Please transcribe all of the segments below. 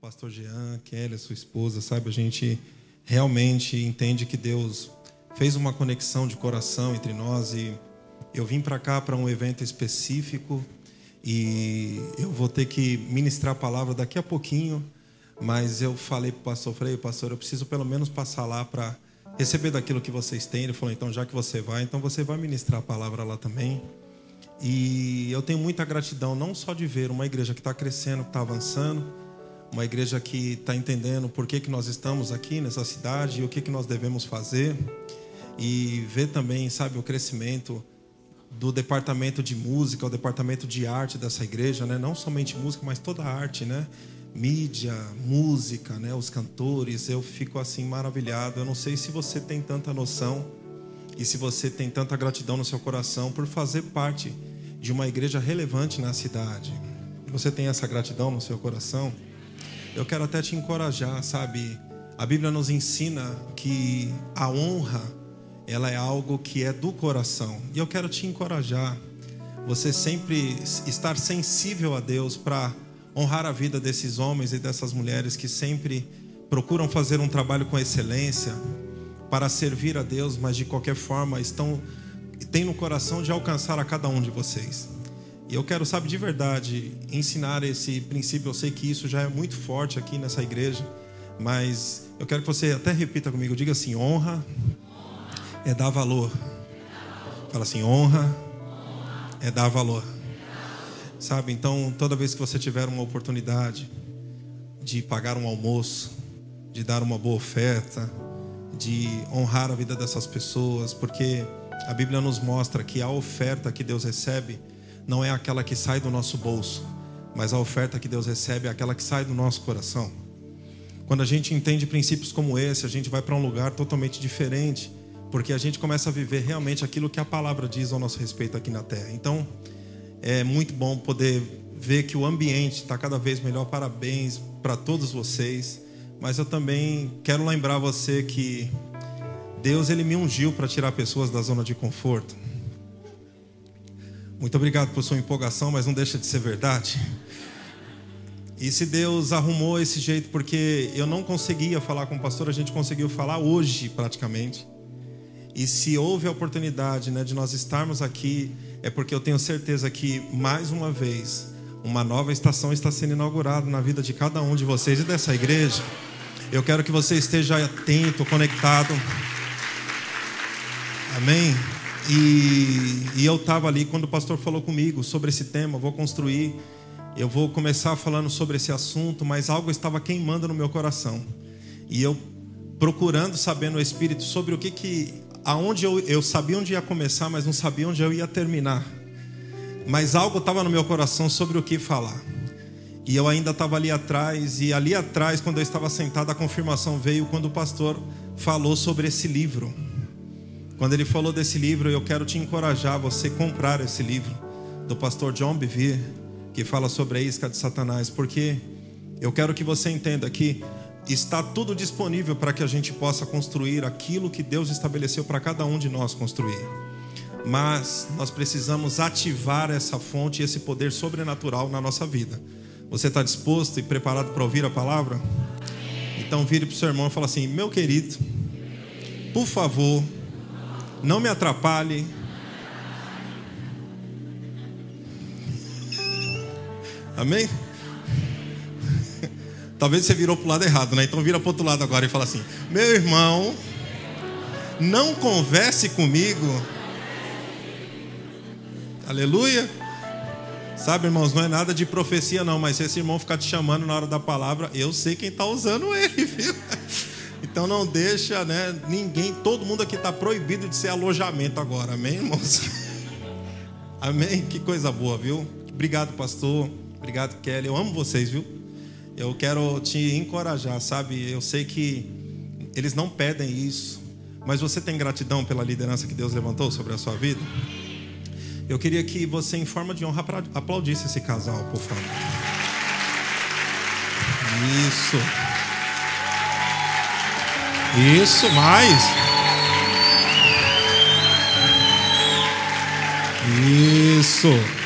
pastor Jean, Kelly, sua esposa, sabe? A gente realmente entende que Deus fez uma conexão de coração entre nós e eu vim para cá para um evento específico e eu vou ter que ministrar a palavra daqui a pouquinho, mas eu falei para o pastor, falei, pastor, eu preciso pelo menos passar lá para receber daquilo que vocês têm. Ele falou, então já que você vai, então você vai ministrar a palavra lá também. E eu tenho muita gratidão, não só de ver uma igreja que está crescendo, que está avançando, uma igreja que está entendendo por que, que nós estamos aqui nessa cidade e o que, que nós devemos fazer, e ver também, sabe, o crescimento do departamento de música, o departamento de arte dessa igreja, né? não somente música, mas toda a arte, né? mídia, música, né? os cantores, eu fico assim maravilhado. Eu não sei se você tem tanta noção e se você tem tanta gratidão no seu coração por fazer parte de uma igreja relevante na cidade. Você tem essa gratidão no seu coração? Eu quero até te encorajar, sabe? A Bíblia nos ensina que a honra, ela é algo que é do coração. E eu quero te encorajar, você sempre estar sensível a Deus para honrar a vida desses homens e dessas mulheres que sempre procuram fazer um trabalho com excelência para servir a Deus, mas de qualquer forma estão têm no coração de alcançar a cada um de vocês. E eu quero, sabe, de verdade, ensinar esse princípio. Eu sei que isso já é muito forte aqui nessa igreja, mas eu quero que você até repita comigo. Diga assim: honra é dar valor. Fala assim: honra é dar valor. Sabe, então, toda vez que você tiver uma oportunidade de pagar um almoço, de dar uma boa oferta, de honrar a vida dessas pessoas, porque a Bíblia nos mostra que a oferta que Deus recebe não é aquela que sai do nosso bolso, mas a oferta que Deus recebe é aquela que sai do nosso coração. Quando a gente entende princípios como esse, a gente vai para um lugar totalmente diferente, porque a gente começa a viver realmente aquilo que a palavra diz ao nosso respeito aqui na terra. Então, é muito bom poder ver que o ambiente está cada vez melhor. Parabéns para todos vocês. Mas eu também quero lembrar você que Deus ele me ungiu para tirar pessoas da zona de conforto. Muito obrigado por sua empolgação, mas não deixa de ser verdade. E se Deus arrumou esse jeito, porque eu não conseguia falar com o pastor, a gente conseguiu falar hoje praticamente. E se houve a oportunidade né, de nós estarmos aqui, é porque eu tenho certeza que, mais uma vez, uma nova estação está sendo inaugurada na vida de cada um de vocês e dessa igreja. Eu quero que você esteja atento, conectado. Amém? E, e eu estava ali quando o pastor falou comigo sobre esse tema, vou construir, eu vou começar falando sobre esse assunto, mas algo estava queimando no meu coração. E eu procurando saber no Espírito sobre o que que, aonde eu, eu sabia onde ia começar, mas não sabia onde eu ia terminar. Mas algo estava no meu coração sobre o que falar. E eu ainda estava ali atrás, e ali atrás, quando eu estava sentado, a confirmação veio quando o pastor falou sobre esse livro. Quando ele falou desse livro, eu quero te encorajar a você comprar esse livro do pastor John Bevere, que fala sobre a isca de Satanás, porque eu quero que você entenda que está tudo disponível para que a gente possa construir aquilo que Deus estabeleceu para cada um de nós construir. Mas nós precisamos ativar essa fonte esse poder sobrenatural na nossa vida. Você está disposto e preparado para ouvir a palavra? Então vire para o seu irmão e fala assim: Meu querido, por favor, não me atrapalhe. Amém? Talvez você virou para o lado errado, né? Então vira para o outro lado agora e fala assim: Meu irmão, não converse comigo. Aleluia. Sabe, irmãos, não é nada de profecia, não, mas se esse irmão ficar te chamando na hora da palavra, eu sei quem está usando ele, viu? Então não deixa, né? Ninguém, todo mundo aqui está proibido de ser alojamento agora, amém, irmãos? Amém? Que coisa boa, viu? Obrigado, pastor. Obrigado, Kelly. Eu amo vocês, viu? Eu quero te encorajar, sabe? Eu sei que eles não pedem isso, mas você tem gratidão pela liderança que Deus levantou sobre a sua vida? Eu queria que você, em forma de honra, aplaudisse esse casal, por favor. Isso. Isso, mais. Isso.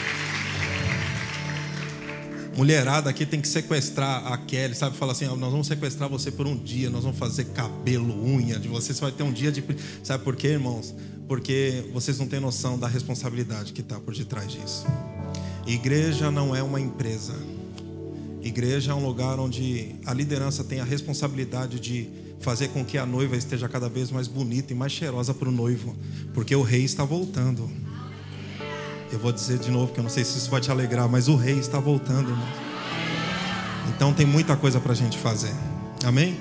mulherada aqui tem que sequestrar a Kelly, sabe? Fala assim: nós vamos sequestrar você por um dia, nós vamos fazer cabelo, unha de você, você vai ter um dia de. Sabe por quê, irmãos? Porque vocês não têm noção da responsabilidade que está por detrás disso. Igreja não é uma empresa. Igreja é um lugar onde a liderança tem a responsabilidade de fazer com que a noiva esteja cada vez mais bonita e mais cheirosa para o noivo, porque o rei está voltando. Eu vou dizer de novo, que eu não sei se isso vai te alegrar, mas o rei está voltando, irmão. Então tem muita coisa para a gente fazer. Amém?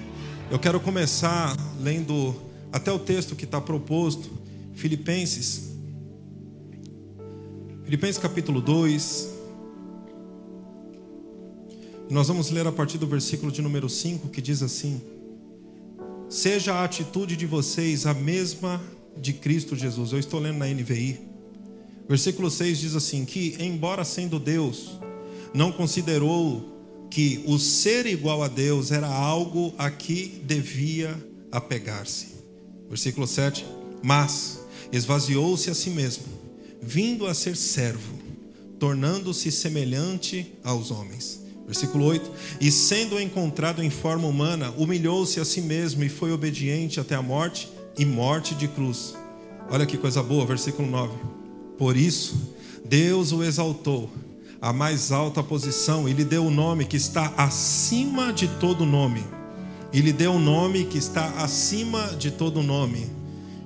Eu quero começar lendo até o texto que está proposto, Filipenses. Filipenses capítulo 2. Nós vamos ler a partir do versículo de número 5, que diz assim: Seja a atitude de vocês a mesma de Cristo Jesus. Eu estou lendo na NVI. Versículo 6 diz assim: Que, embora sendo Deus, não considerou que o ser igual a Deus era algo a que devia apegar-se. Versículo 7: Mas esvaziou-se a si mesmo, vindo a ser servo, tornando-se semelhante aos homens Versículo 8: E sendo encontrado em forma humana, humilhou-se a si mesmo e foi obediente até a morte e morte de cruz. Olha que coisa boa, versículo 9. Por isso, Deus o exaltou à mais alta posição e lhe deu o um nome que está acima de todo nome. E lhe deu um nome que está acima de todo nome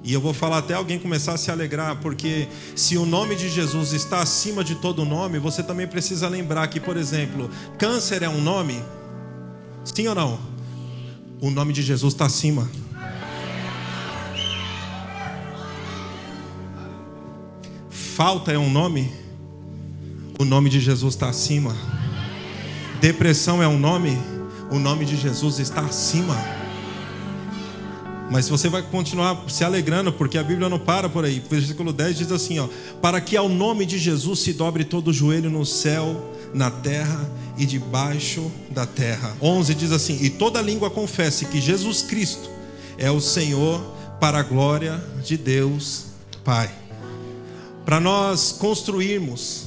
e eu vou falar até alguém começar a se alegrar, porque se o nome de Jesus está acima de todo nome, você também precisa lembrar que, por exemplo, câncer é um nome? Sim ou não? O nome de Jesus está acima. Falta é um nome? O nome de Jesus está acima. Depressão é um nome? O nome de Jesus está acima. Mas você vai continuar se alegrando, porque a Bíblia não para por aí. Versículo 10 diz assim: ó, Para que ao nome de Jesus se dobre todo o joelho no céu, na terra e debaixo da terra. 11 diz assim: E toda língua confesse que Jesus Cristo é o Senhor, para a glória de Deus Pai. Para nós construirmos,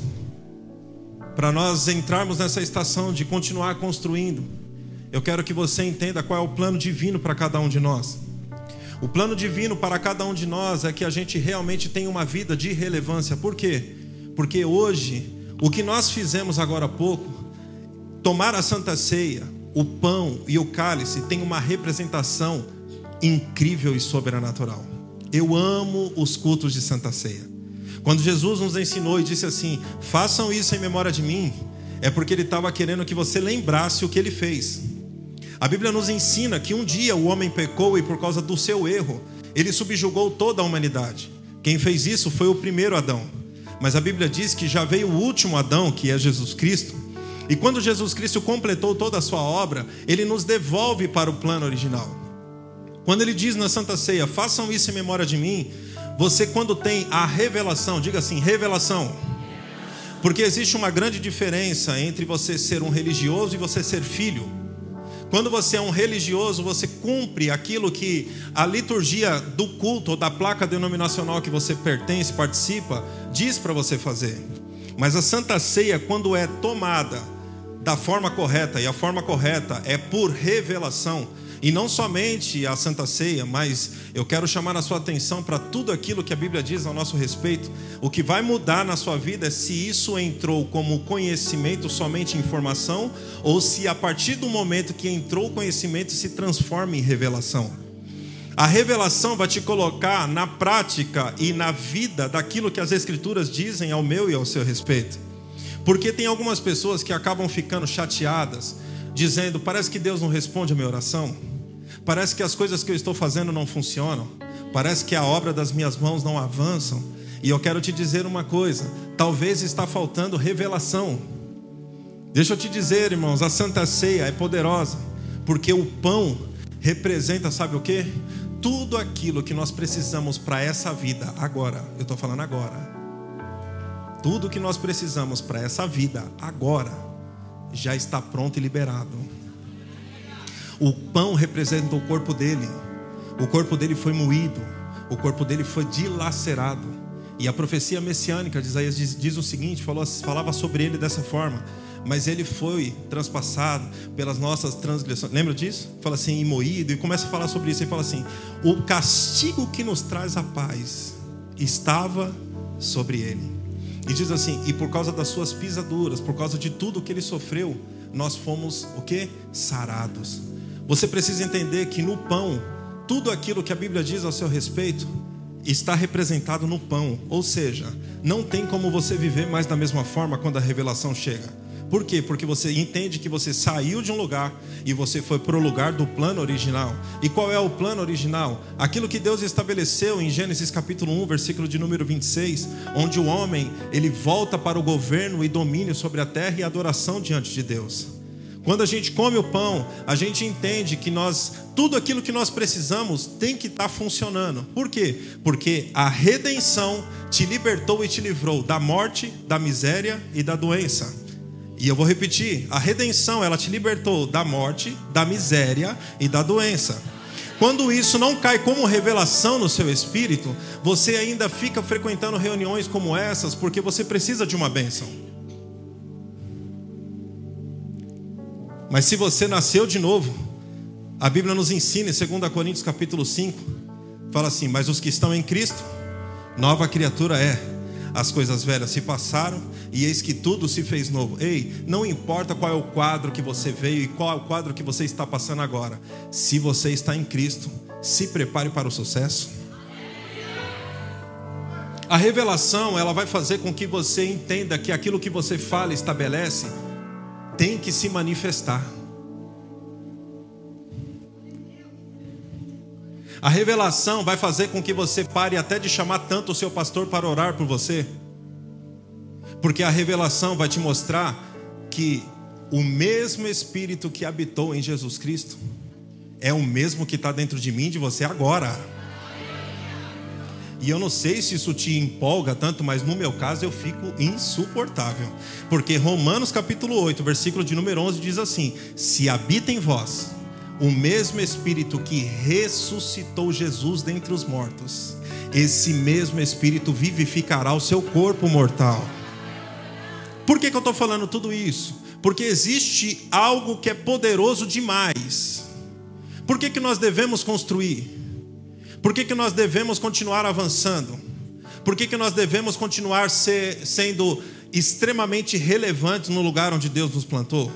para nós entrarmos nessa estação de continuar construindo, eu quero que você entenda qual é o plano divino para cada um de nós. O plano divino para cada um de nós é que a gente realmente tenha uma vida de relevância. Por quê? Porque hoje, o que nós fizemos agora há pouco, tomar a Santa Ceia, o pão e o cálice, tem uma representação incrível e sobrenatural. Eu amo os cultos de Santa Ceia. Quando Jesus nos ensinou e disse assim: façam isso em memória de mim, é porque ele estava querendo que você lembrasse o que ele fez. A Bíblia nos ensina que um dia o homem pecou e por causa do seu erro, ele subjugou toda a humanidade. Quem fez isso foi o primeiro Adão. Mas a Bíblia diz que já veio o último Adão, que é Jesus Cristo. E quando Jesus Cristo completou toda a sua obra, ele nos devolve para o plano original. Quando ele diz na Santa Ceia, façam isso em memória de mim, você quando tem a revelação, diga assim, revelação. Porque existe uma grande diferença entre você ser um religioso e você ser filho. Quando você é um religioso, você cumpre aquilo que a liturgia do culto ou da placa denominacional que você pertence, participa, diz para você fazer. Mas a Santa Ceia, quando é tomada da forma correta, e a forma correta é por revelação, e não somente a Santa Ceia, mas eu quero chamar a sua atenção para tudo aquilo que a Bíblia diz ao nosso respeito. O que vai mudar na sua vida é se isso entrou como conhecimento, somente informação, ou se a partir do momento que entrou o conhecimento se transforma em revelação. A revelação vai te colocar na prática e na vida daquilo que as Escrituras dizem ao meu e ao seu respeito. Porque tem algumas pessoas que acabam ficando chateadas, dizendo: parece que Deus não responde a minha oração. Parece que as coisas que eu estou fazendo não funcionam. Parece que a obra das minhas mãos não avançam. E eu quero te dizer uma coisa: talvez está faltando revelação. Deixa eu te dizer, irmãos, a Santa Ceia é poderosa, porque o pão representa, sabe o que? Tudo aquilo que nós precisamos para essa vida agora. Eu estou falando agora. Tudo que nós precisamos para essa vida agora já está pronto e liberado. O pão representa o corpo dele. O corpo dele foi moído, o corpo dele foi dilacerado. E a profecia messiânica de Isaías diz, diz o seguinte: falou, falava sobre ele dessa forma: mas ele foi transpassado pelas nossas transgressões. Lembra disso? Fala assim, imoído, e começa a falar sobre isso. Ele fala assim: o castigo que nos traz a paz estava sobre ele. E diz assim: e por causa das suas pisaduras, por causa de tudo que ele sofreu, nós fomos o que? Sarados. Você precisa entender que no pão, tudo aquilo que a Bíblia diz ao seu respeito está representado no pão. Ou seja, não tem como você viver mais da mesma forma quando a revelação chega. Por quê? Porque você entende que você saiu de um lugar e você foi para o lugar do plano original. E qual é o plano original? Aquilo que Deus estabeleceu em Gênesis capítulo 1, versículo de número 26, onde o homem, ele volta para o governo e domínio sobre a terra e adoração diante de Deus. Quando a gente come o pão, a gente entende que nós tudo aquilo que nós precisamos tem que estar tá funcionando. Por quê? Porque a redenção te libertou e te livrou da morte, da miséria e da doença. E eu vou repetir: a redenção, ela te libertou da morte, da miséria e da doença. Quando isso não cai como revelação no seu espírito, você ainda fica frequentando reuniões como essas porque você precisa de uma bênção. Mas se você nasceu de novo, a Bíblia nos ensina em 2 Coríntios capítulo 5, fala assim: "Mas os que estão em Cristo, nova criatura é. As coisas velhas se passaram e eis que tudo se fez novo. Ei, não importa qual é o quadro que você veio e qual é o quadro que você está passando agora. Se você está em Cristo, se prepare para o sucesso. A revelação, ela vai fazer com que você entenda que aquilo que você fala, estabelece, tem que se manifestar. A revelação vai fazer com que você pare até de chamar tanto o seu pastor para orar por você. Porque a revelação vai te mostrar que o mesmo Espírito que habitou em Jesus Cristo é o mesmo que está dentro de mim e de você agora. E eu não sei se isso te empolga tanto, mas no meu caso eu fico insuportável. Porque Romanos capítulo 8, versículo de número 11 diz assim: Se habita em vós o mesmo Espírito que ressuscitou Jesus dentre os mortos, esse mesmo Espírito vivificará o seu corpo mortal. Por que, que eu estou falando tudo isso? Porque existe algo que é poderoso demais. Por que, que nós devemos construir? Por que, que nós devemos continuar avançando? Por que, que nós devemos continuar ser, sendo extremamente relevantes no lugar onde Deus nos plantou?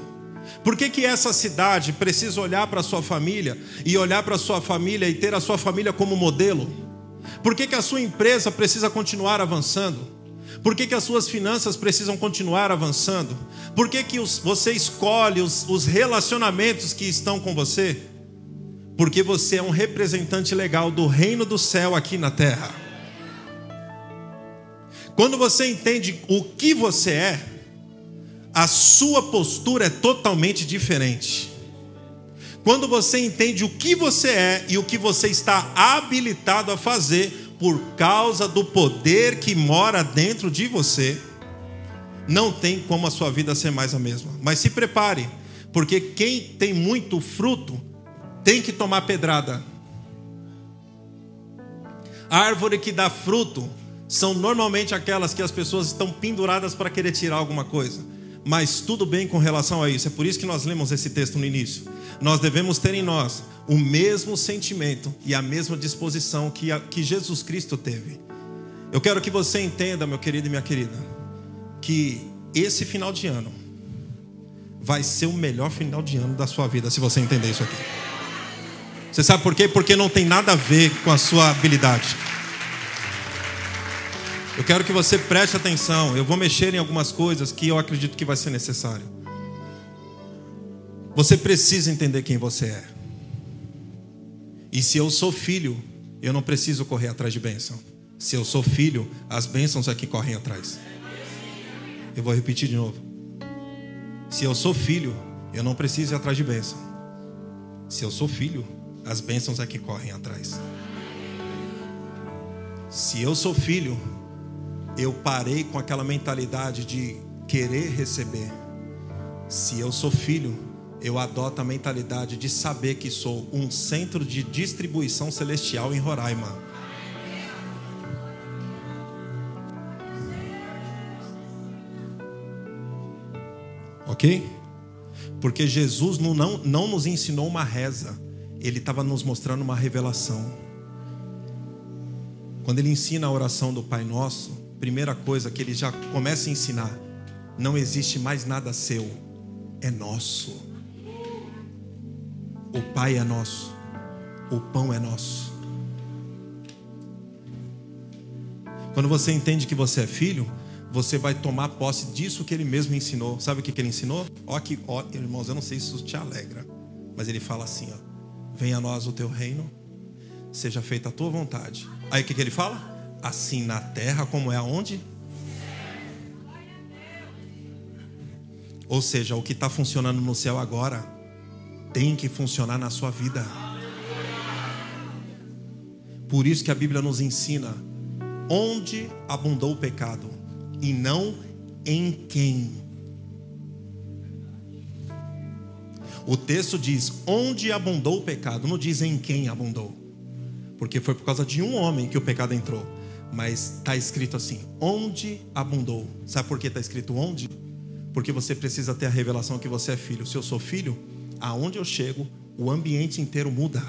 Por que, que essa cidade precisa olhar para a sua família e olhar para a sua família e ter a sua família como modelo? Por que, que a sua empresa precisa continuar avançando? Por que, que as suas finanças precisam continuar avançando? Por que, que os, você escolhe os, os relacionamentos que estão com você? Porque você é um representante legal do reino do céu aqui na terra. Quando você entende o que você é, a sua postura é totalmente diferente. Quando você entende o que você é e o que você está habilitado a fazer por causa do poder que mora dentro de você, não tem como a sua vida ser mais a mesma. Mas se prepare, porque quem tem muito fruto tem que tomar pedrada. A árvore que dá fruto são normalmente aquelas que as pessoas estão penduradas para querer tirar alguma coisa mas tudo bem com relação a isso. É por isso que nós lemos esse texto no início. Nós devemos ter em nós o mesmo sentimento e a mesma disposição que, a, que Jesus Cristo teve. Eu quero que você entenda, meu querido e minha querida, que esse final de ano vai ser o melhor final de ano da sua vida, se você entender isso aqui. Você sabe por quê? Porque não tem nada a ver com a sua habilidade. Eu quero que você preste atenção. Eu vou mexer em algumas coisas que eu acredito que vai ser necessário. Você precisa entender quem você é. E se eu sou filho, eu não preciso correr atrás de bênção. Se eu sou filho, as bênçãos é correm atrás. Eu vou repetir de novo. Se eu sou filho, eu não preciso ir atrás de bênção. Se eu sou filho, as bênçãos é que correm atrás. Se eu sou filho, eu parei com aquela mentalidade de querer receber. Se eu sou filho, eu adoto a mentalidade de saber que sou um centro de distribuição celestial em Roraima. Ok? Porque Jesus não, não, não nos ensinou uma reza, ele estava nos mostrando uma revelação. Quando ele ensina a oração do Pai Nosso, primeira coisa que ele já começa a ensinar: não existe mais nada seu, é nosso. O Pai é nosso, o pão é nosso. Quando você entende que você é filho, você vai tomar posse disso que ele mesmo ensinou. Sabe o que, ele ensinou? Ó, que, ó, irmãos, eu não sei se isso te alegra, mas ele fala assim: ó, venha a nós o teu reino, seja feita a tua vontade. Aí o que, que ele fala? Assim na terra como é aonde? Ou seja, o que está funcionando no céu agora tem que funcionar na sua vida. Por isso que a Bíblia nos ensina onde abundou o pecado e não em quem. O texto diz onde abundou o pecado, não diz em quem abundou. Porque foi por causa de um homem que o pecado entrou. Mas está escrito assim: onde abundou. Sabe por que está escrito onde? Porque você precisa ter a revelação que você é filho. Se eu sou filho, aonde eu chego, o ambiente inteiro muda.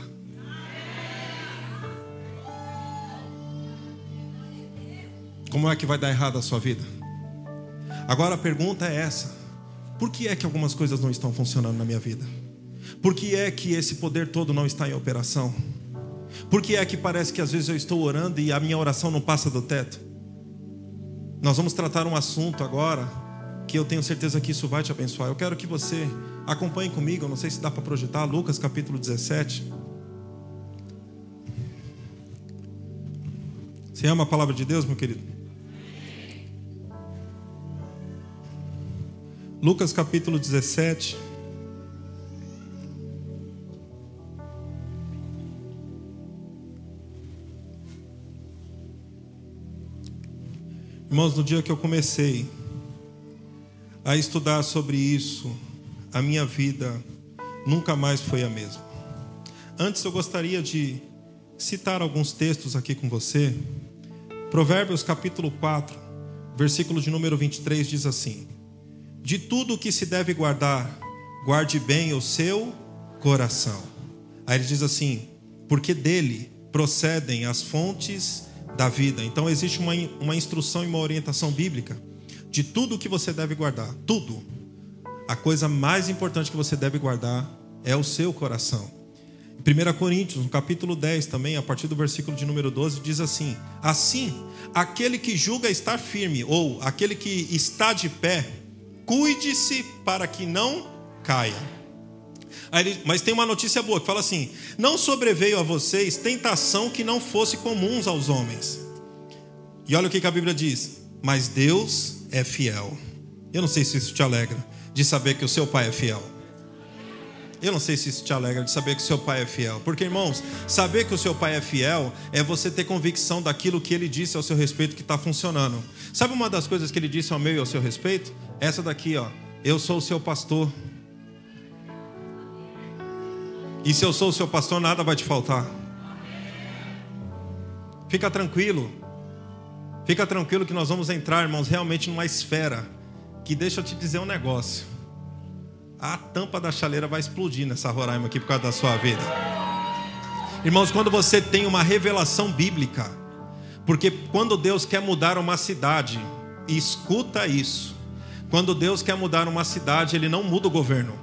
Como é que vai dar errado a sua vida? Agora a pergunta é essa: por que é que algumas coisas não estão funcionando na minha vida? Por que é que esse poder todo não está em operação? Por que é que parece que às vezes eu estou orando e a minha oração não passa do teto? Nós vamos tratar um assunto agora que eu tenho certeza que isso vai te abençoar. Eu quero que você acompanhe comigo, eu não sei se dá para projetar, Lucas capítulo 17. Você ama a palavra de Deus, meu querido? Lucas capítulo 17. Irmãos, no dia que eu comecei a estudar sobre isso, a minha vida nunca mais foi a mesma. Antes eu gostaria de citar alguns textos aqui com você. Provérbios capítulo 4, versículo de número 23 diz assim: de tudo o que se deve guardar, guarde bem o seu coração. Aí ele diz assim: porque dele procedem as fontes da vida. Então existe uma, uma instrução e uma orientação bíblica de tudo o que você deve guardar. Tudo. A coisa mais importante que você deve guardar é o seu coração. 1 Coríntios, no capítulo 10 também, a partir do versículo de número 12, diz assim: Assim, aquele que julga estar firme, ou aquele que está de pé, cuide-se para que não caia. Mas tem uma notícia boa que fala assim: Não sobreveio a vocês tentação que não fosse comuns aos homens. E olha o que a Bíblia diz: Mas Deus é fiel. Eu não sei se isso te alegra de saber que o seu pai é fiel. Eu não sei se isso te alegra de saber que seu pai é fiel. Porque, irmãos, saber que o seu pai é fiel é você ter convicção daquilo que ele disse ao seu respeito que está funcionando. Sabe uma das coisas que ele disse ao meu e ao seu respeito? Essa daqui, ó. Eu sou o seu pastor. E se eu sou o seu pastor, nada vai te faltar. Fica tranquilo. Fica tranquilo que nós vamos entrar, irmãos, realmente numa esfera que deixa eu te dizer um negócio a tampa da chaleira vai explodir nessa Roraima aqui por causa da sua vida. Irmãos, quando você tem uma revelação bíblica, porque quando Deus quer mudar uma cidade, escuta isso. Quando Deus quer mudar uma cidade, Ele não muda o governo.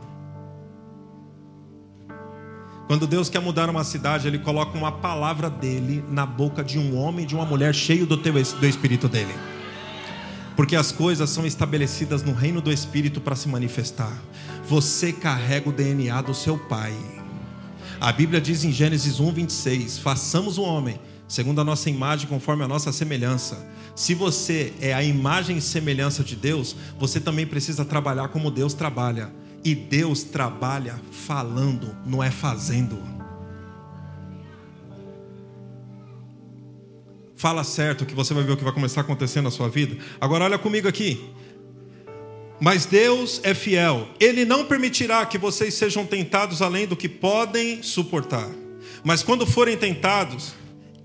Quando Deus quer mudar uma cidade, Ele coloca uma palavra dele na boca de um homem e de uma mulher cheio do, teu, do Espírito dele porque as coisas são estabelecidas no reino do Espírito para se manifestar. Você carrega o DNA do seu pai. A Bíblia diz em Gênesis 1, 26: façamos o homem segundo a nossa imagem, conforme a nossa semelhança. Se você é a imagem e semelhança de Deus, você também precisa trabalhar como Deus trabalha. E Deus trabalha falando, não é fazendo. Fala certo que você vai ver o que vai começar a acontecer na sua vida. Agora olha comigo aqui. Mas Deus é fiel. Ele não permitirá que vocês sejam tentados além do que podem suportar. Mas quando forem tentados,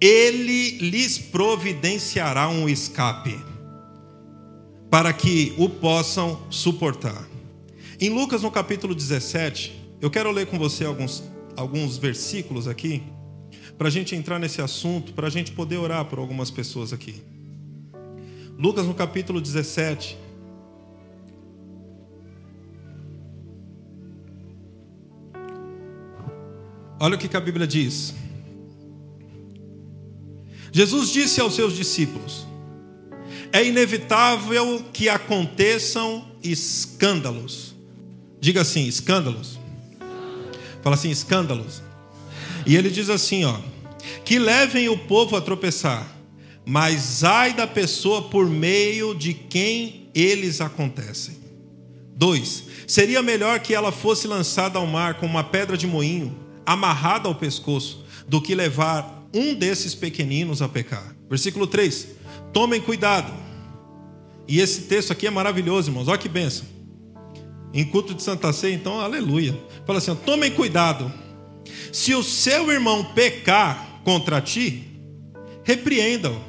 ele lhes providenciará um escape para que o possam suportar. Em Lucas, no capítulo 17, eu quero ler com você alguns, alguns versículos aqui, para a gente entrar nesse assunto, para a gente poder orar por algumas pessoas aqui. Lucas, no capítulo 17. Olha o que a Bíblia diz. Jesus disse aos seus discípulos: É inevitável que aconteçam escândalos. Diga assim: escândalos. Fala assim: escândalos. E ele diz assim: ó, que levem o povo a tropeçar, mas ai da pessoa por meio de quem eles acontecem. Dois, seria melhor que ela fosse lançada ao mar com uma pedra de moinho, amarrada ao pescoço, do que levar um desses pequeninos a pecar. Versículo 3: Tomem cuidado. E esse texto aqui é maravilhoso, irmãos. Olha que benção. Em culto de Santa Ceia, então, aleluia. Fala assim: tomem cuidado. Se o seu irmão pecar contra ti, repreenda-o.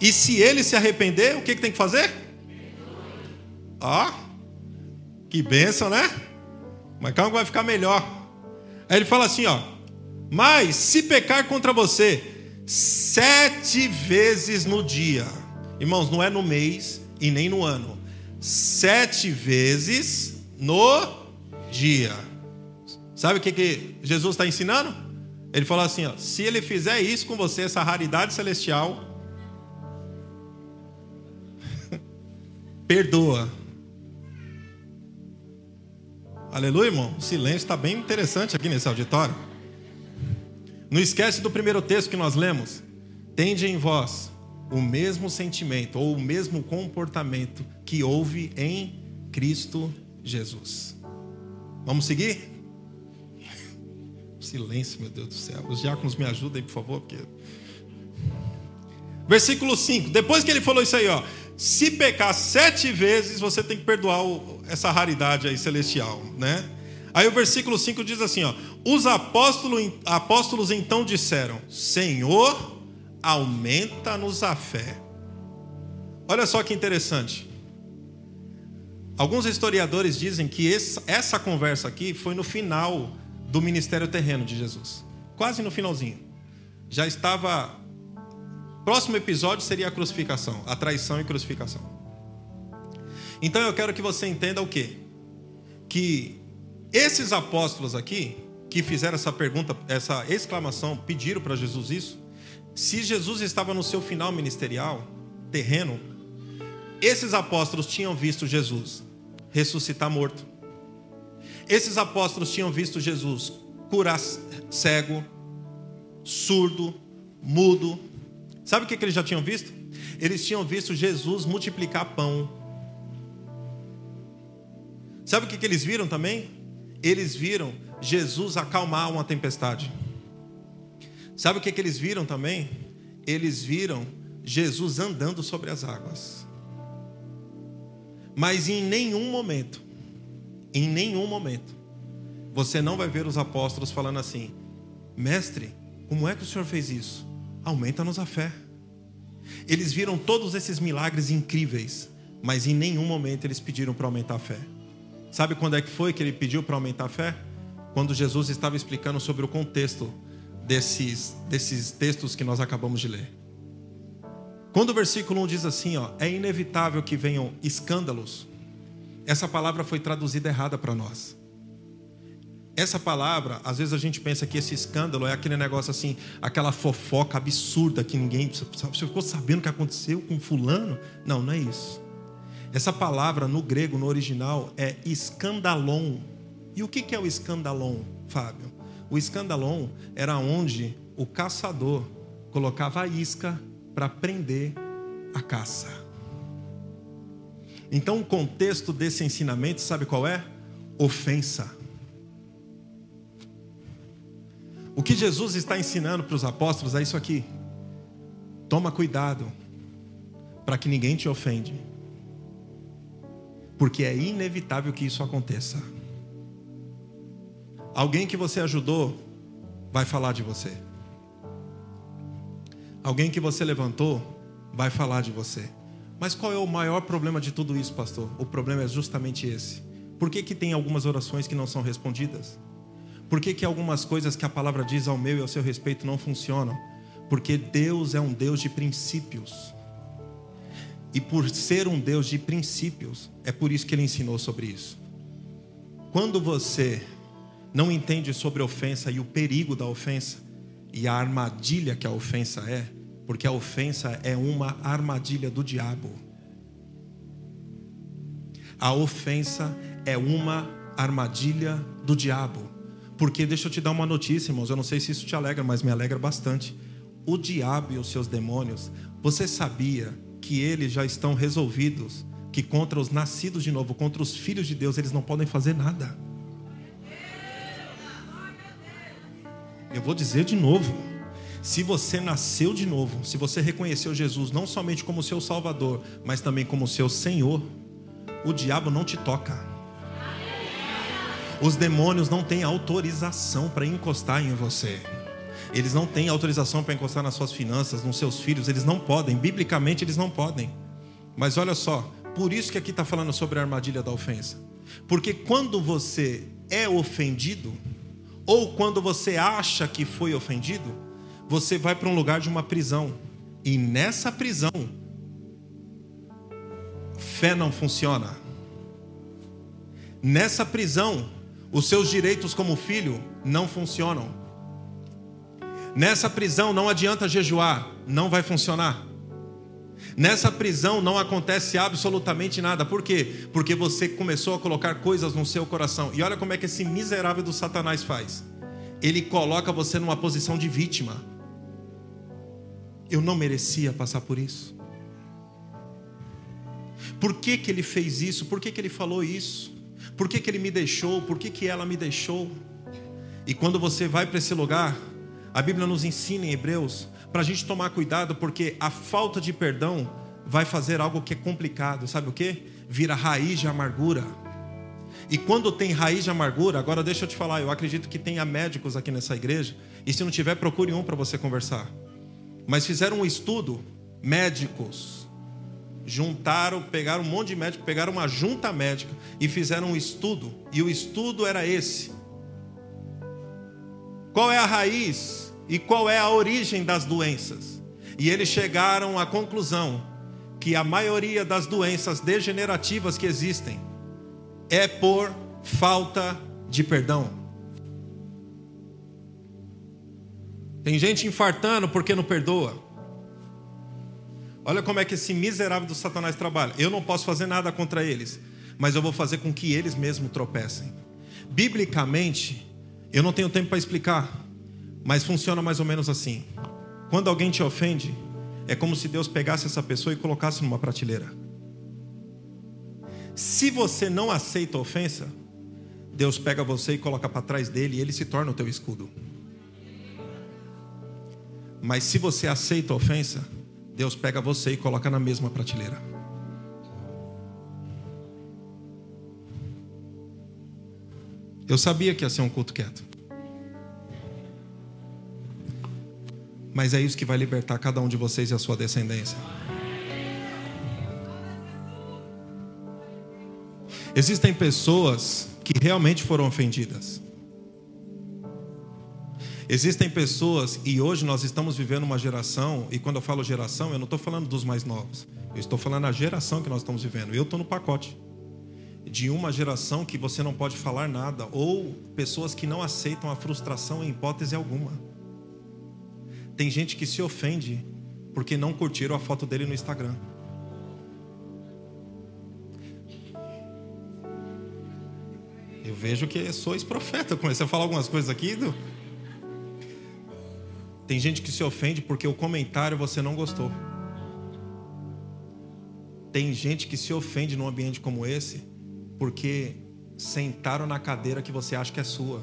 E se ele se arrepender, o que, que tem que fazer? Ó, oh, que benção, né? Mas calma que vai ficar melhor. Aí ele fala assim: ó, mas se pecar contra você sete vezes no dia, irmãos, não é no mês e nem no ano, sete vezes no dia. Sabe o que, que Jesus está ensinando? Ele falou assim: ó, se ele fizer isso com você, essa raridade celestial, perdoa. Aleluia, irmão. O silêncio está bem interessante aqui nesse auditório. Não esquece do primeiro texto que nós lemos. Tende em vós o mesmo sentimento ou o mesmo comportamento que houve em Cristo Jesus. Vamos seguir? Silêncio, meu Deus do céu. Os diáconos me ajudem, por favor, porque Versículo 5. Depois que ele falou isso aí, ó, se pecar sete vezes, você tem que perdoar essa raridade aí celestial, né? Aí o versículo 5 diz assim: ó, os apóstolos então disseram: Senhor, aumenta-nos a fé. Olha só que interessante. Alguns historiadores dizem que essa conversa aqui foi no final do ministério terreno de Jesus, quase no finalzinho. Já estava. Próximo episódio seria a crucificação, a traição e crucificação. Então eu quero que você entenda o quê? Que esses apóstolos aqui, que fizeram essa pergunta, essa exclamação, pediram para Jesus isso. Se Jesus estava no seu final ministerial, terreno, esses apóstolos tinham visto Jesus ressuscitar morto. Esses apóstolos tinham visto Jesus curar cego, surdo, mudo. Sabe o que, que eles já tinham visto? Eles tinham visto Jesus multiplicar pão. Sabe o que, que eles viram também? eles viram Jesus acalmar uma tempestade. Sabe o que, que eles viram também? Eles viram Jesus andando sobre as águas. Mas em nenhum momento, em nenhum momento, você não vai ver os apóstolos falando assim: Mestre, como é que o Senhor fez isso? Aumenta-nos a fé. Eles viram todos esses milagres incríveis, mas em nenhum momento eles pediram para aumentar a fé. Sabe quando é que foi que ele pediu para aumentar a fé? Quando Jesus estava explicando sobre o contexto desses, desses textos que nós acabamos de ler. Quando o versículo 1 diz assim, ó, é inevitável que venham escândalos, essa palavra foi traduzida errada para nós. Essa palavra, às vezes a gente pensa que esse escândalo é aquele negócio assim, aquela fofoca absurda que ninguém. Você ficou sabendo o que aconteceu com Fulano? Não, não é isso. Essa palavra no grego, no original, é escandalon. E o que é o escandalon, Fábio? O escandalon era onde o caçador colocava a isca para prender a caça. Então, o contexto desse ensinamento, sabe qual é? Ofensa. O que Jesus está ensinando para os apóstolos é isso aqui. Toma cuidado para que ninguém te ofende porque é inevitável que isso aconteça. Alguém que você ajudou vai falar de você. Alguém que você levantou vai falar de você. Mas qual é o maior problema de tudo isso, pastor? O problema é justamente esse. Por que, que tem algumas orações que não são respondidas? Por que, que algumas coisas que a palavra diz ao meu e ao seu respeito não funcionam? Porque Deus é um Deus de princípios. E por ser um Deus de princípios, é por isso que ele ensinou sobre isso. Quando você não entende sobre ofensa e o perigo da ofensa e a armadilha que a ofensa é, porque a ofensa é uma armadilha do diabo. A ofensa é uma armadilha do diabo. Porque deixa eu te dar uma notícia, irmãos, eu não sei se isso te alegra, mas me alegra bastante. O diabo e os seus demônios, você sabia que eles já estão resolvidos, que contra os nascidos de novo, contra os filhos de Deus, eles não podem fazer nada. Eu vou dizer de novo. Se você nasceu de novo, se você reconheceu Jesus não somente como seu Salvador, mas também como seu Senhor, o diabo não te toca. Os demônios não têm autorização para encostar em você. Eles não têm autorização para encostar nas suas finanças, nos seus filhos. Eles não podem. Biblicamente, eles não podem. Mas olha só, por isso que aqui está falando sobre a armadilha da ofensa. Porque quando você é ofendido, ou quando você acha que foi ofendido, você vai para um lugar de uma prisão. E nessa prisão, fé não funciona. Nessa prisão, os seus direitos como filho não funcionam. Nessa prisão não adianta jejuar, não vai funcionar. Nessa prisão não acontece absolutamente nada. Por quê? Porque você começou a colocar coisas no seu coração. E olha como é que esse miserável do Satanás faz. Ele coloca você numa posição de vítima. Eu não merecia passar por isso. Por que, que ele fez isso? Por que, que ele falou isso? Por que, que ele me deixou? Por que, que ela me deixou? E quando você vai para esse lugar, a Bíblia nos ensina em Hebreus para a gente tomar cuidado, porque a falta de perdão vai fazer algo que é complicado, sabe o que? Vira raiz de amargura. E quando tem raiz de amargura, agora deixa eu te falar, eu acredito que tenha médicos aqui nessa igreja, e se não tiver, procure um para você conversar. Mas fizeram um estudo, médicos, juntaram, pegaram um monte de médicos, pegaram uma junta médica e fizeram um estudo, e o estudo era esse: qual é a raiz e qual é a origem das doenças? E eles chegaram à conclusão que a maioria das doenças degenerativas que existem é por falta de perdão. Tem gente infartando porque não perdoa. Olha como é que esse miserável do Satanás trabalha. Eu não posso fazer nada contra eles, mas eu vou fazer com que eles mesmos tropecem. Biblicamente, eu não tenho tempo para explicar, mas funciona mais ou menos assim. Quando alguém te ofende, é como se Deus pegasse essa pessoa e colocasse numa prateleira. Se você não aceita a ofensa, Deus pega você e coloca para trás dele e ele se torna o teu escudo. Mas se você aceita a ofensa, Deus pega você e coloca na mesma prateleira. Eu sabia que ia ser um culto quieto. Mas é isso que vai libertar cada um de vocês e a sua descendência. Existem pessoas que realmente foram ofendidas. Existem pessoas, e hoje nós estamos vivendo uma geração, e quando eu falo geração, eu não estou falando dos mais novos, eu estou falando a geração que nós estamos vivendo. Eu estou no pacote de uma geração que você não pode falar nada, ou pessoas que não aceitam a frustração em hipótese alguma. Tem gente que se ofende porque não curtiram a foto dele no Instagram. Eu vejo que sois profeta. Comecei a falar algumas coisas aqui do. Tem gente que se ofende porque o comentário você não gostou. Tem gente que se ofende num ambiente como esse porque sentaram na cadeira que você acha que é sua.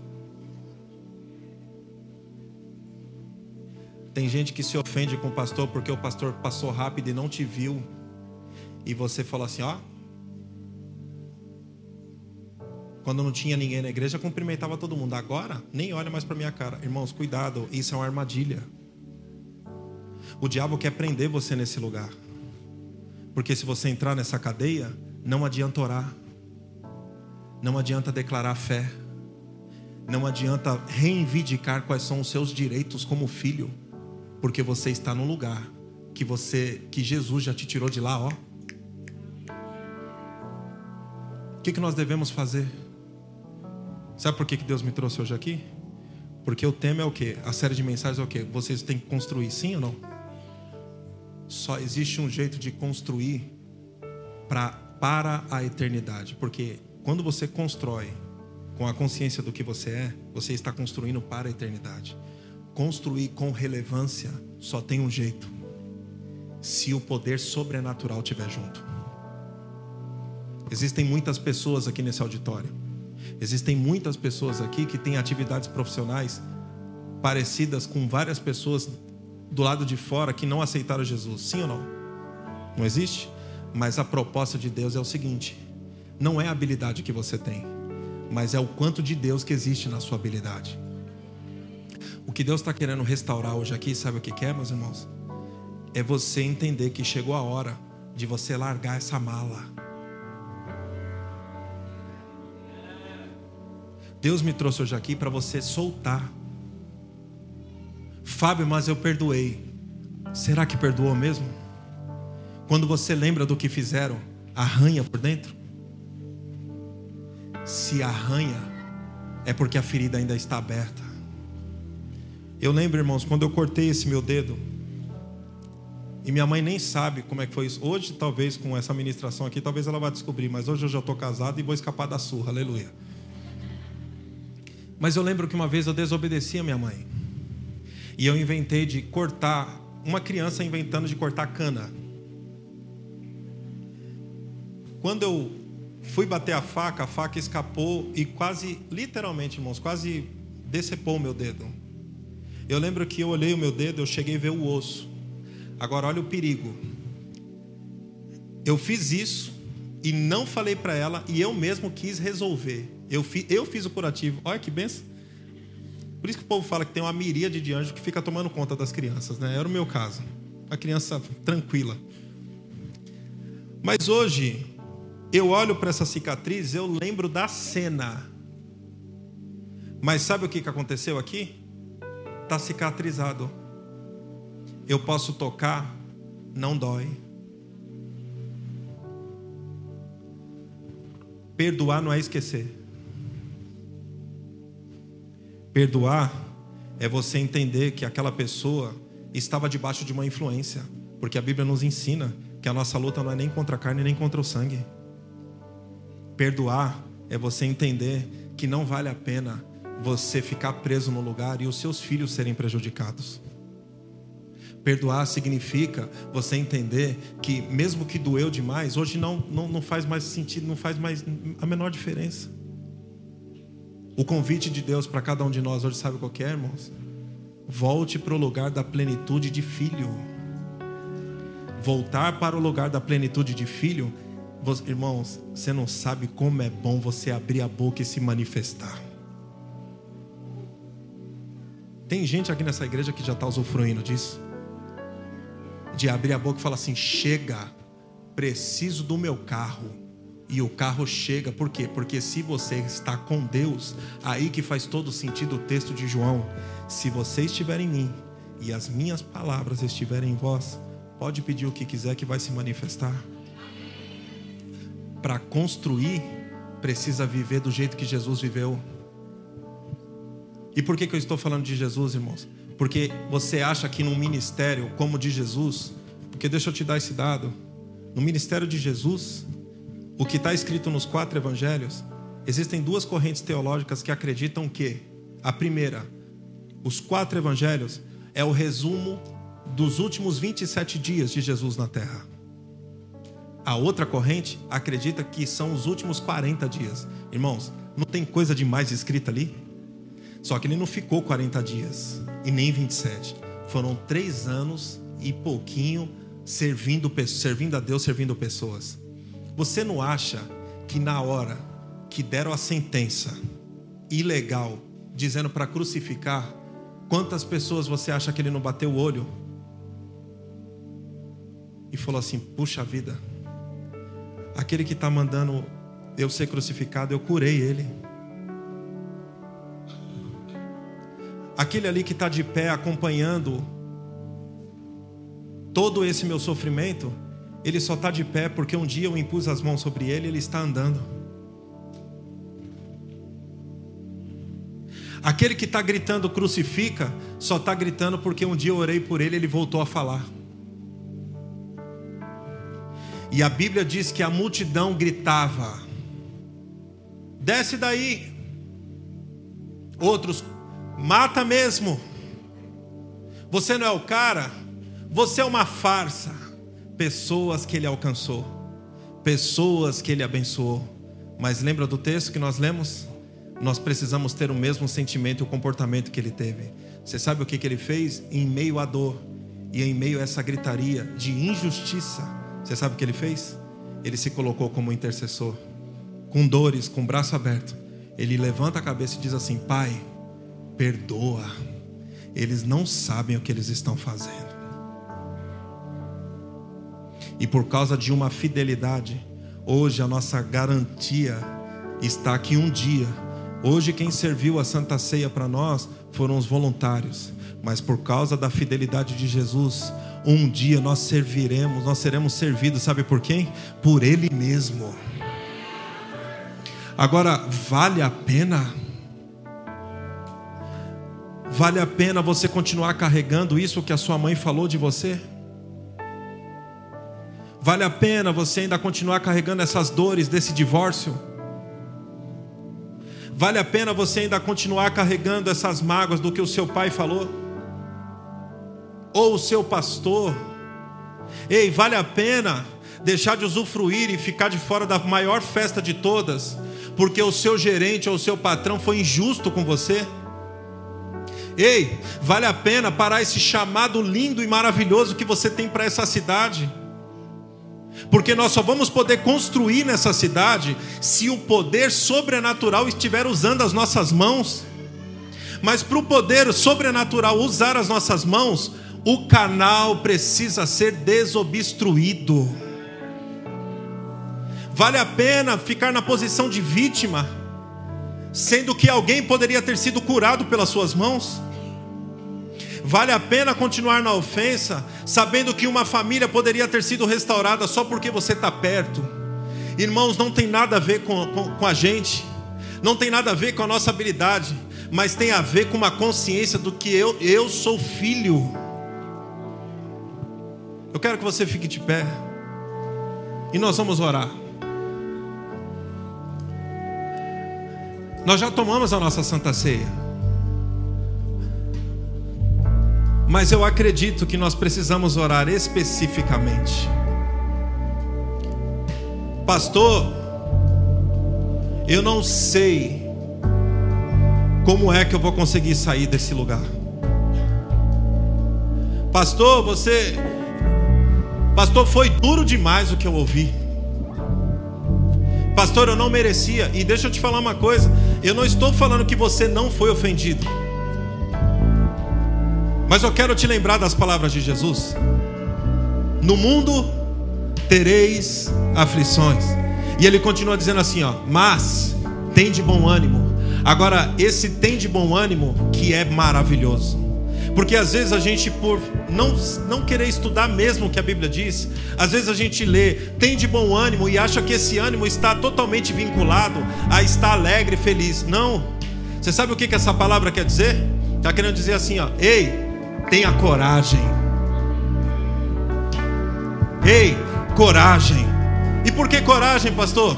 Tem gente que se ofende com o pastor porque o pastor passou rápido e não te viu. E você falou assim: ó, Quando não tinha ninguém na igreja, cumprimentava todo mundo. Agora, nem olha mais para minha cara. Irmãos, cuidado, isso é uma armadilha. O diabo quer prender você nesse lugar. Porque se você entrar nessa cadeia, não adianta orar. Não adianta declarar fé. Não adianta reivindicar quais são os seus direitos como filho, porque você está num lugar que você que Jesus já te tirou de lá, ó. O que, que nós devemos fazer? Sabe por que, Deus me trouxe hoje aqui? Porque o tema é o quê? A série de mensagens é o quê? Vocês têm que construir, sim ou não? Só existe um jeito de construir pra, para a eternidade. Porque quando você constrói com a consciência do que você é, você está construindo para a eternidade. Construir com relevância só tem um jeito: se o poder sobrenatural estiver junto. Existem muitas pessoas aqui nesse auditório. Existem muitas pessoas aqui que têm atividades profissionais parecidas com várias pessoas do lado de fora que não aceitaram Jesus. Sim ou não? Não existe? Mas a proposta de Deus é o seguinte: não é a habilidade que você tem, mas é o quanto de Deus que existe na sua habilidade. O que Deus está querendo restaurar hoje aqui, sabe o que é, meus irmãos? É você entender que chegou a hora de você largar essa mala Deus me trouxe hoje aqui para você soltar. Fábio, mas eu perdoei. Será que perdoou mesmo? Quando você lembra do que fizeram, arranha por dentro? Se arranha, é porque a ferida ainda está aberta. Eu lembro, irmãos, quando eu cortei esse meu dedo, e minha mãe nem sabe como é que foi isso. Hoje, talvez, com essa ministração aqui, talvez ela vá descobrir, mas hoje eu já estou casado e vou escapar da surra, aleluia. Mas eu lembro que uma vez eu desobedeci a minha mãe. E eu inventei de cortar, uma criança inventando de cortar cana. Quando eu fui bater a faca, a faca escapou e quase, literalmente, irmãos, quase decepou o meu dedo. Eu lembro que eu olhei o meu dedo, eu cheguei a ver o osso. Agora olha o perigo. Eu fiz isso e não falei para ela e eu mesmo quis resolver. Eu, fi, eu fiz o curativo. Olha que benção. Por isso que o povo fala que tem uma miríade de anjos que fica tomando conta das crianças, né? Era o meu caso. A criança tranquila. Mas hoje, eu olho para essa cicatriz, eu lembro da cena. Mas sabe o que aconteceu aqui? Está cicatrizado. Eu posso tocar, não dói. Perdoar não é esquecer. Perdoar é você entender que aquela pessoa estava debaixo de uma influência, porque a Bíblia nos ensina que a nossa luta não é nem contra a carne nem contra o sangue. Perdoar é você entender que não vale a pena você ficar preso no lugar e os seus filhos serem prejudicados. Perdoar significa você entender que, mesmo que doeu demais, hoje não, não, não faz mais sentido, não faz mais a menor diferença. O convite de Deus para cada um de nós hoje, sabe qual é, irmãos? Volte para o lugar da plenitude de filho. Voltar para o lugar da plenitude de filho, irmãos, você não sabe como é bom você abrir a boca e se manifestar. Tem gente aqui nessa igreja que já está usufruindo disso. De abrir a boca e falar assim: chega, preciso do meu carro e o carro chega. Por quê? Porque se você está com Deus, aí que faz todo sentido o texto de João. Se você estiver em mim e as minhas palavras estiverem em vós, pode pedir o que quiser que vai se manifestar. Para construir, precisa viver do jeito que Jesus viveu. E por que, que eu estou falando de Jesus, irmãos? Porque você acha que num ministério como o de Jesus, porque deixa eu te dar esse dado, no ministério de Jesus, o que está escrito nos quatro evangelhos, existem duas correntes teológicas que acreditam que a primeira, os quatro evangelhos, é o resumo dos últimos 27 dias de Jesus na terra. A outra corrente acredita que são os últimos 40 dias. Irmãos, não tem coisa demais escrita ali? Só que ele não ficou 40 dias e nem 27. Foram três anos e pouquinho servindo, servindo a Deus, servindo pessoas. Você não acha que na hora que deram a sentença ilegal, dizendo para crucificar, quantas pessoas você acha que ele não bateu o olho? E falou assim: puxa vida, aquele que está mandando eu ser crucificado, eu curei ele. Aquele ali que está de pé acompanhando todo esse meu sofrimento, ele só está de pé porque um dia eu impus as mãos sobre ele e ele está andando. Aquele que está gritando crucifica, só está gritando porque um dia eu orei por ele e ele voltou a falar. E a Bíblia diz que a multidão gritava: desce daí. Outros, mata mesmo. Você não é o cara, você é uma farsa. Pessoas que ele alcançou, pessoas que ele abençoou. Mas lembra do texto que nós lemos? Nós precisamos ter o mesmo sentimento e o comportamento que ele teve. Você sabe o que, que ele fez? Em meio à dor e em meio a essa gritaria de injustiça, você sabe o que ele fez? Ele se colocou como intercessor, com dores, com o braço aberto. Ele levanta a cabeça e diz assim: Pai, perdoa, eles não sabem o que eles estão fazendo. E por causa de uma fidelidade, hoje a nossa garantia está que um dia Hoje quem serviu a Santa Ceia para nós foram os voluntários, mas por causa da fidelidade de Jesus, um dia nós serviremos, nós seremos servidos, sabe por quem? Por Ele mesmo. Agora, vale a pena? Vale a pena você continuar carregando isso que a sua mãe falou de você? Vale a pena você ainda continuar carregando essas dores desse divórcio? Vale a pena você ainda continuar carregando essas mágoas do que o seu pai falou? Ou o seu pastor? Ei, vale a pena deixar de usufruir e ficar de fora da maior festa de todas, porque o seu gerente ou o seu patrão foi injusto com você? Ei, vale a pena parar esse chamado lindo e maravilhoso que você tem para essa cidade? Porque nós só vamos poder construir nessa cidade se o poder sobrenatural estiver usando as nossas mãos. Mas para o poder sobrenatural usar as nossas mãos, o canal precisa ser desobstruído. Vale a pena ficar na posição de vítima, sendo que alguém poderia ter sido curado pelas suas mãos? Vale a pena continuar na ofensa, sabendo que uma família poderia ter sido restaurada só porque você está perto. Irmãos, não tem nada a ver com, com, com a gente, não tem nada a ver com a nossa habilidade, mas tem a ver com uma consciência do que eu, eu sou filho. Eu quero que você fique de pé e nós vamos orar. Nós já tomamos a nossa santa ceia. Mas eu acredito que nós precisamos orar especificamente. Pastor, eu não sei como é que eu vou conseguir sair desse lugar. Pastor, você. Pastor, foi duro demais o que eu ouvi. Pastor, eu não merecia. E deixa eu te falar uma coisa: eu não estou falando que você não foi ofendido. Mas eu quero te lembrar das palavras de Jesus. No mundo tereis aflições. E ele continua dizendo assim, ó: "Mas tem de bom ânimo". Agora, esse tem de bom ânimo que é maravilhoso. Porque às vezes a gente, por não, não querer estudar mesmo o que a Bíblia diz, às vezes a gente lê, tem de bom ânimo e acha que esse ânimo está totalmente vinculado a estar alegre e feliz. Não. Você sabe o que, que essa palavra quer dizer? Está querendo dizer assim, ó, ei, Tenha coragem. Ei, coragem. E por que coragem, pastor?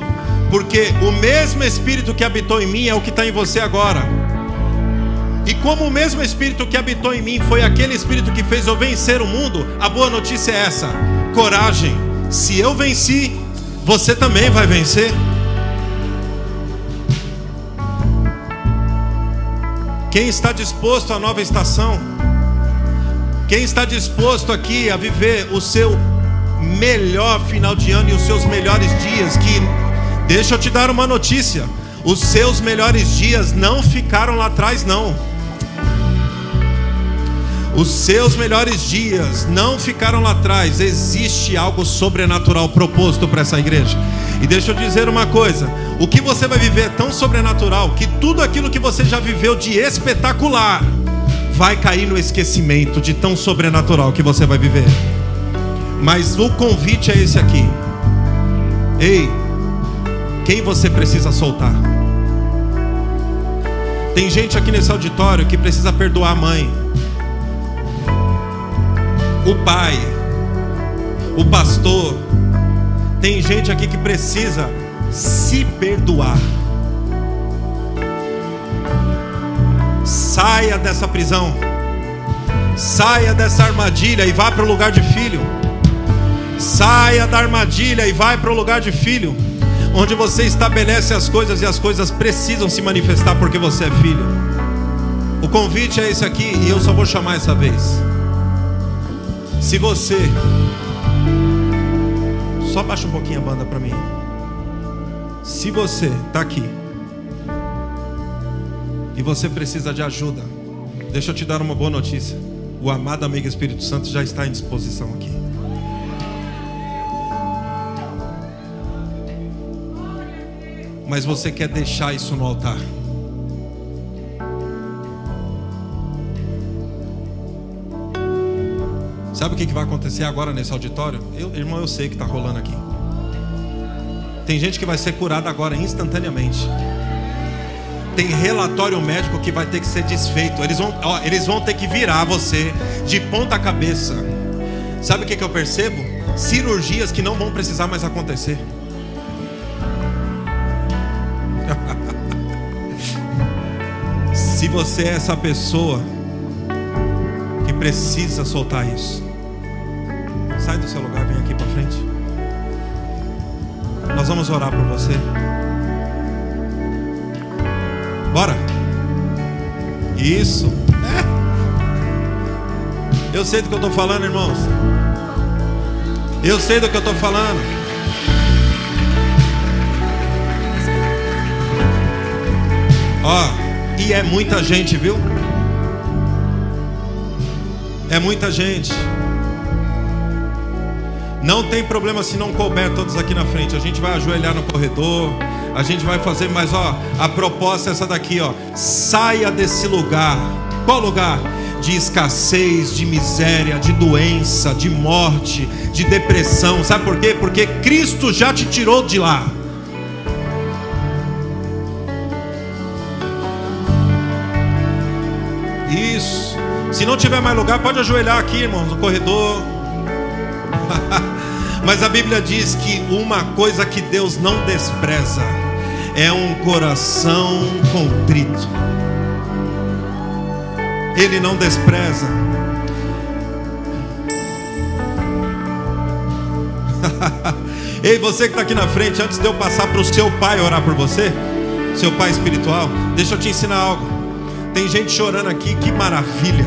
Porque o mesmo Espírito que habitou em mim é o que está em você agora. E como o mesmo Espírito que habitou em mim foi aquele Espírito que fez eu vencer o mundo, a boa notícia é essa: coragem. Se eu venci, você também vai vencer. Quem está disposto à nova estação? Quem está disposto aqui a viver o seu melhor final de ano e os seus melhores dias, que deixa eu te dar uma notícia, os seus melhores dias não ficaram lá atrás não. Os seus melhores dias não ficaram lá atrás. Existe algo sobrenatural proposto para essa igreja. E deixa eu dizer uma coisa: o que você vai viver é tão sobrenatural que tudo aquilo que você já viveu de espetacular vai cair no esquecimento de tão sobrenatural que você vai viver. Mas o convite é esse aqui. Ei, quem você precisa soltar? Tem gente aqui nesse auditório que precisa perdoar a mãe, o pai, o pastor. Tem gente aqui que precisa se perdoar. Saia dessa prisão, saia dessa armadilha e vá para o lugar de filho. Saia da armadilha e vai para o lugar de filho, onde você estabelece as coisas e as coisas precisam se manifestar porque você é filho. O convite é esse aqui e eu só vou chamar essa vez. Se você só baixa um pouquinho a banda para mim. Se você está aqui e você precisa de ajuda, deixa eu te dar uma boa notícia. O amado amigo Espírito Santo já está em disposição aqui. mas você quer deixar isso no altar. Sabe o que vai acontecer agora nesse auditório? Eu, irmão, eu sei que está rolando aqui. Tem gente que vai ser curada agora instantaneamente. Tem relatório médico que vai ter que ser desfeito. Eles vão, ó, eles vão ter que virar você de ponta cabeça. Sabe o que, que eu percebo? Cirurgias que não vão precisar mais acontecer. Se você é essa pessoa que precisa soltar isso, sai do seu lugar, vem aqui para frente. Nós vamos orar por você. Bora. Isso. É. Eu sei do que eu estou falando, irmãos. Eu sei do que eu estou falando. Ó. E é muita gente, viu? É muita gente. Não tem problema se não couber todos aqui na frente. A gente vai ajoelhar no corredor. A gente vai fazer, mas ó, a proposta é essa daqui, ó. Saia desse lugar. Qual lugar? De escassez, de miséria, de doença, de morte, de depressão. Sabe por quê? Porque Cristo já te tirou de lá. Se não tiver mais lugar, pode ajoelhar aqui, irmãos, no corredor. Mas a Bíblia diz que uma coisa que Deus não despreza é um coração contrito. Ele não despreza. Ei, você que está aqui na frente, antes de eu passar para o seu pai orar por você, seu pai espiritual, deixa eu te ensinar algo. Tem gente chorando aqui, que maravilha.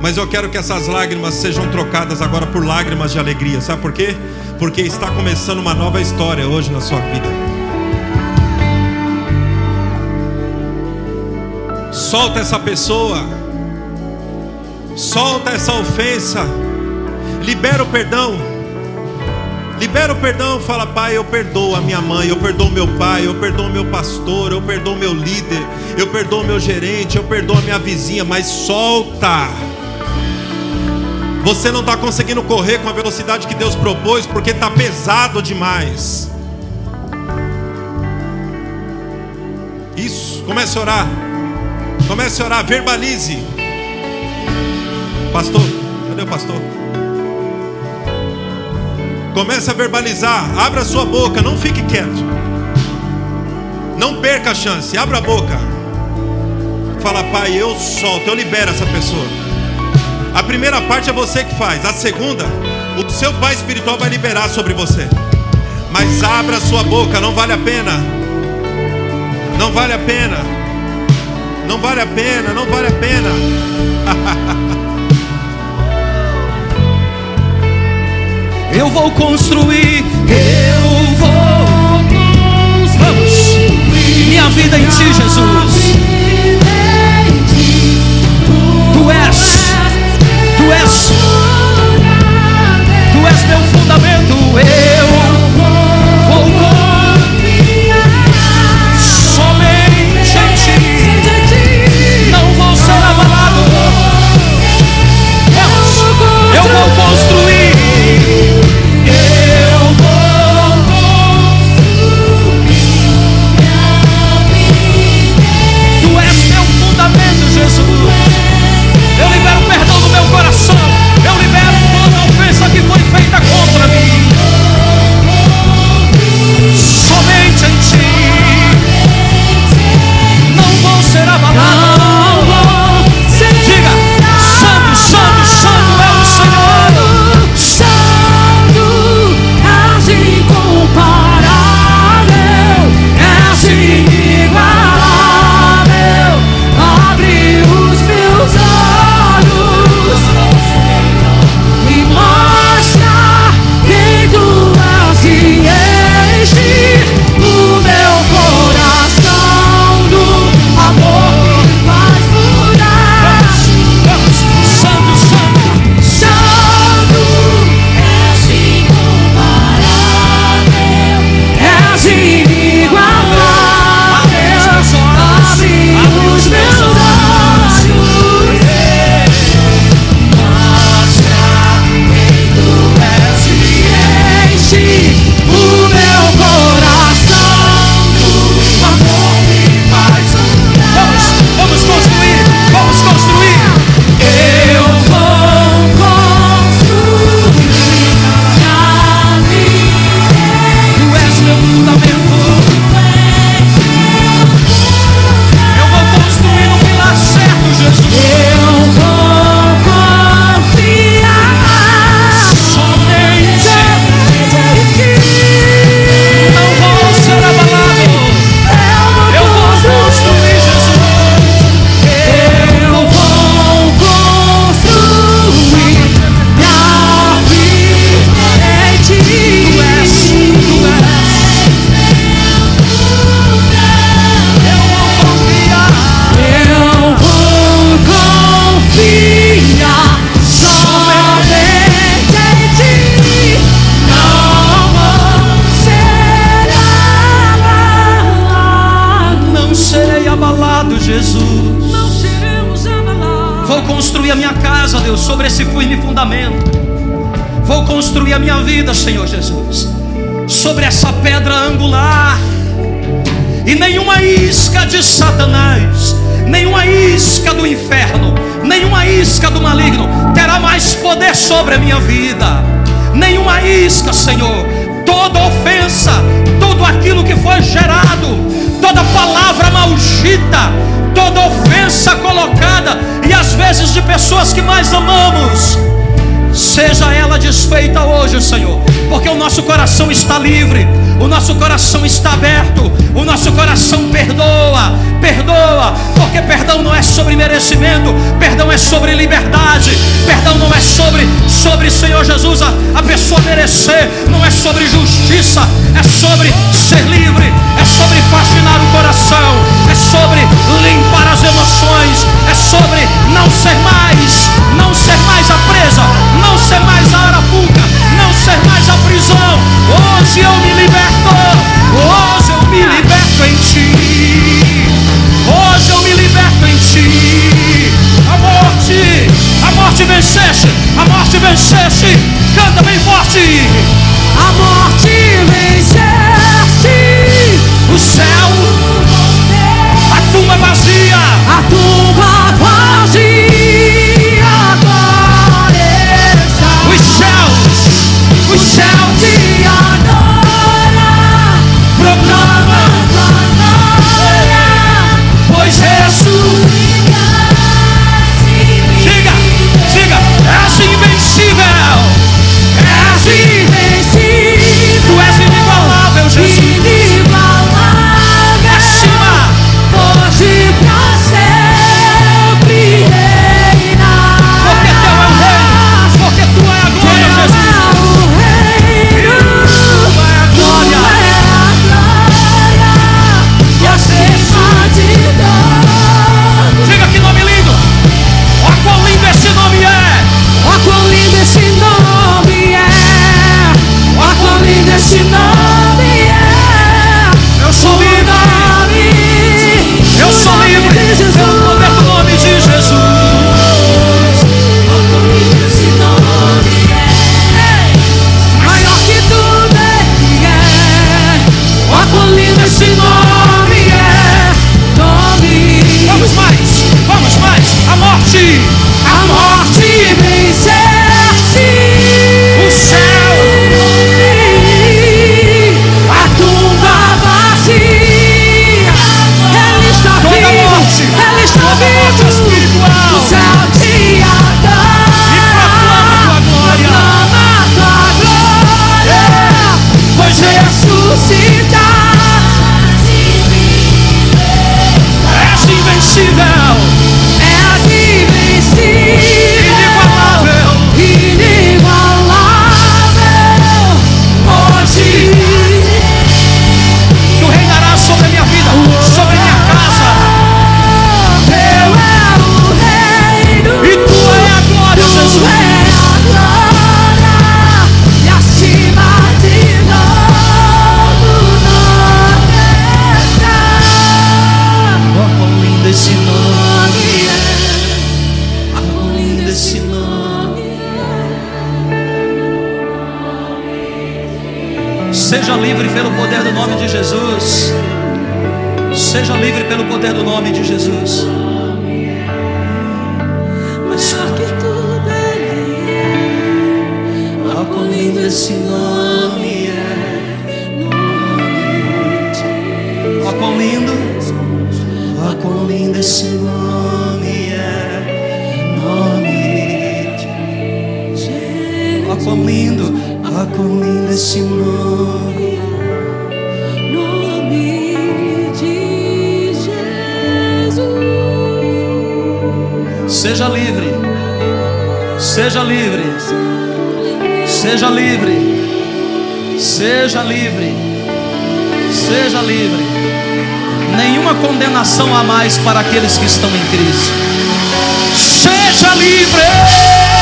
Mas eu quero que essas lágrimas sejam trocadas agora por lágrimas de alegria. Sabe por quê? Porque está começando uma nova história hoje na sua vida. Solta essa pessoa. Solta essa ofensa. Libera o perdão. Libera o perdão, fala, pai, eu perdoo a minha mãe, eu perdoo meu pai, eu perdoo meu pastor, eu perdoo meu líder, eu perdoo meu gerente, eu perdoo a minha vizinha, mas solta. Você não está conseguindo correr com a velocidade que Deus propôs porque está pesado demais. Isso, comece a orar. Comece a orar, verbalize. Pastor, cadê o pastor? Comece a verbalizar, abra sua boca, não fique quieto. Não perca a chance, abra a boca. Fala, pai, eu solto, eu libero essa pessoa. A primeira parte é você que faz, a segunda, o seu pai espiritual vai liberar sobre você. Mas abra sua boca, não vale a pena. Não vale a pena. Não vale a pena, não vale a pena. eu vou construir, eu vou construir minha vida em ti, Jesus. Tu, tu és, tu és, tu és meu fundamento. Eu vida, Senhor Jesus, sobre essa pedra angular, e nenhuma isca de Satanás, nenhuma isca do inferno, nenhuma isca do maligno terá mais poder sobre a minha vida, nenhuma isca, Senhor, toda ofensa, tudo aquilo que foi gerado, toda palavra maldita, toda ofensa colocada, e às vezes de pessoas que mais amamos Seja ela desfeita hoje, Senhor, porque o nosso coração está livre, o nosso coração está aberto, o nosso coração perdoa, perdoa, porque perdão não é sobre merecimento, perdão é sobre liberdade, perdão não é sobre, sobre Senhor Jesus, a, a pessoa merecer, não é sobre justiça, é sobre ser livre, é sobre fascinar o coração, é sobre limpar as emoções, é sobre não ser mais, não ser mais a presa Seja livre. Seja livre. Seja livre. Seja livre. Nenhuma condenação há mais para aqueles que estão em Cristo. Seja livre.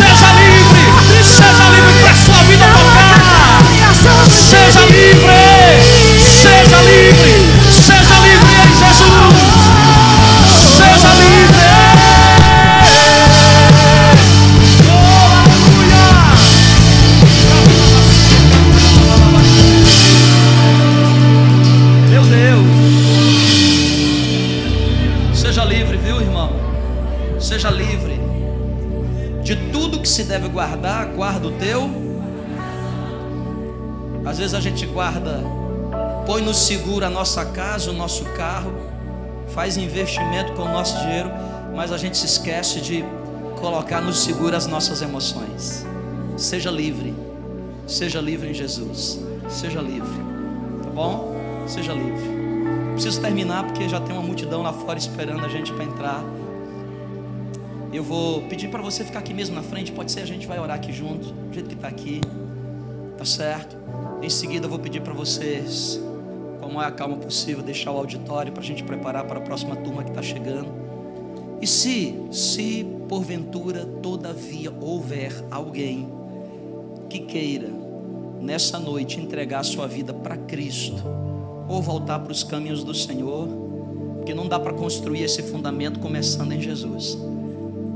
Seja livre, seja livre para sua vida tocar. Seja livre. Guarda, põe no seguro a nossa casa, o nosso carro, faz investimento com o nosso dinheiro, mas a gente se esquece de colocar no seguro as nossas emoções. Seja livre, seja livre em Jesus, seja livre, tá bom? Seja livre. Preciso terminar porque já tem uma multidão lá fora esperando a gente para entrar. Eu vou pedir para você ficar aqui mesmo na frente. Pode ser a gente vai orar aqui junto, do jeito que está aqui, tá certo? Em seguida eu vou pedir para vocês, com a maior calma possível, deixar o auditório para a gente preparar para a próxima turma que está chegando. E se, se porventura, todavia, houver alguém que queira nessa noite entregar sua vida para Cristo, ou voltar para os caminhos do Senhor, porque não dá para construir esse fundamento começando em Jesus.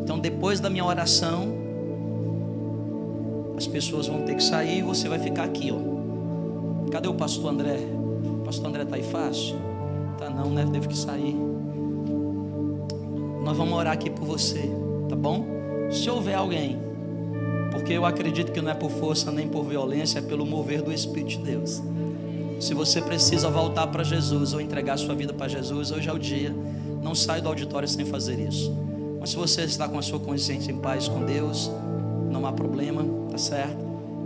Então, depois da minha oração, as pessoas vão ter que sair e você vai ficar aqui, ó. Cadê o pastor André? O pastor André tá aí fácil? Tá não, né? Deve que sair. Nós vamos orar aqui por você, tá bom? Se houver alguém, porque eu acredito que não é por força nem por violência, é pelo mover do Espírito de Deus. Se você precisa voltar para Jesus ou entregar sua vida para Jesus, hoje é o dia. Não saia do auditório sem fazer isso. Mas se você está com a sua consciência em paz com Deus, não há problema, tá certo?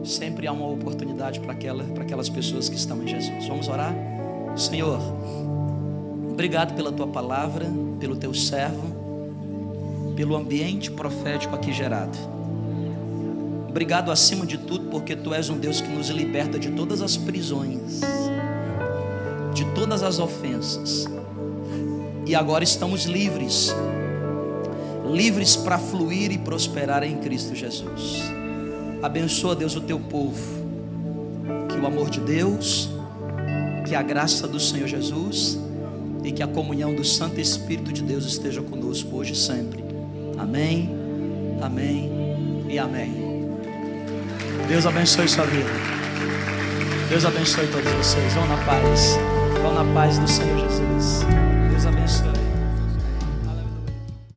Sempre há uma oportunidade para aquela, para aquelas pessoas que estão em Jesus. Vamos orar? Senhor, obrigado pela tua palavra, pelo teu servo, pelo ambiente profético aqui gerado. Obrigado acima de tudo, porque tu és um Deus que nos liberta de todas as prisões, de todas as ofensas. E agora estamos livres, livres para fluir e prosperar em Cristo Jesus. Abençoa, Deus, o teu povo. Que o amor de Deus, que a graça do Senhor Jesus e que a comunhão do Santo Espírito de Deus esteja conosco hoje e sempre. Amém, amém e amém. Deus abençoe sua vida. Deus abençoe todos vocês. Vão na paz. Vão na paz do Senhor Jesus.